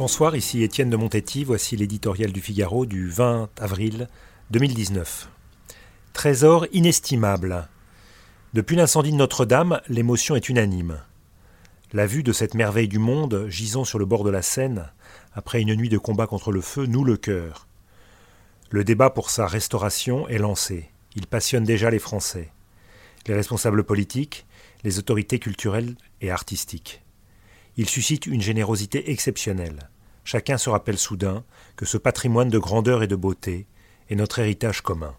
Bonsoir, ici Étienne de Montetti, voici l'éditorial du Figaro du 20 avril 2019. Trésor inestimable. Depuis l'incendie de Notre-Dame, l'émotion est unanime. La vue de cette merveille du monde, gisant sur le bord de la Seine, après une nuit de combat contre le feu, noue le cœur. Le débat pour sa restauration est lancé. Il passionne déjà les Français, les responsables politiques, les autorités culturelles et artistiques. Il suscite une générosité exceptionnelle. Chacun se rappelle soudain que ce patrimoine de grandeur et de beauté est notre héritage commun.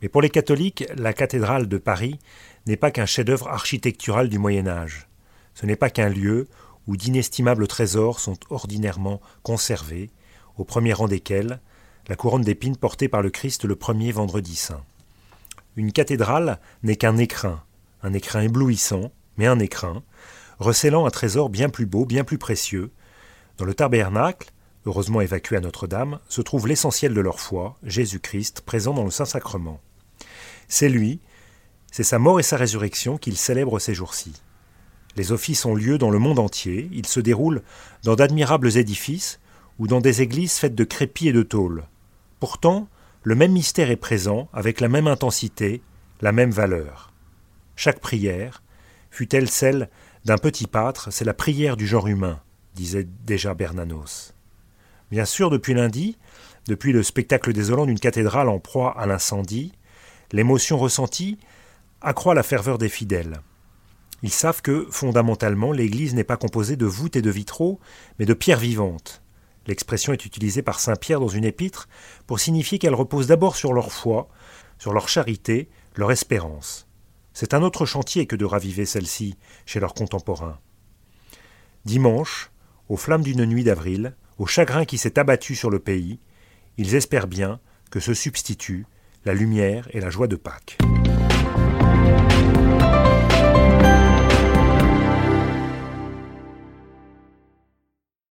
Mais pour les catholiques, la cathédrale de Paris n'est pas qu'un chef-d'œuvre architectural du Moyen Âge. Ce n'est pas qu'un lieu où d'inestimables trésors sont ordinairement conservés, au premier rang desquels la couronne d'épines portée par le Christ le premier vendredi saint. Une cathédrale n'est qu'un écrin, un écrin éblouissant, mais un écrin, recélant un trésor bien plus beau, bien plus précieux. Dans le tabernacle, heureusement évacué à Notre-Dame, se trouve l'essentiel de leur foi, Jésus-Christ, présent dans le Saint-Sacrement. C'est lui, c'est sa mort et sa résurrection qu'ils célèbrent ces jours-ci. Les offices ont lieu dans le monde entier, ils se déroulent dans d'admirables édifices ou dans des églises faites de crépis et de tôles. Pourtant, le même mystère est présent, avec la même intensité, la même valeur. Chaque prière, fut-elle celle d'un petit pâtre, c'est la prière du genre humain, disait déjà Bernanos. Bien sûr, depuis lundi, depuis le spectacle désolant d'une cathédrale en proie à l'incendie, l'émotion ressentie accroît la ferveur des fidèles. Ils savent que, fondamentalement, l'Église n'est pas composée de voûtes et de vitraux, mais de pierres vivantes. L'expression est utilisée par Saint Pierre dans une épître pour signifier qu'elle repose d'abord sur leur foi, sur leur charité, leur espérance. C'est un autre chantier que de raviver celle-ci chez leurs contemporains. Dimanche, aux flammes d'une nuit d'avril, au chagrin qui s'est abattu sur le pays, ils espèrent bien que se substituent la lumière et la joie de Pâques.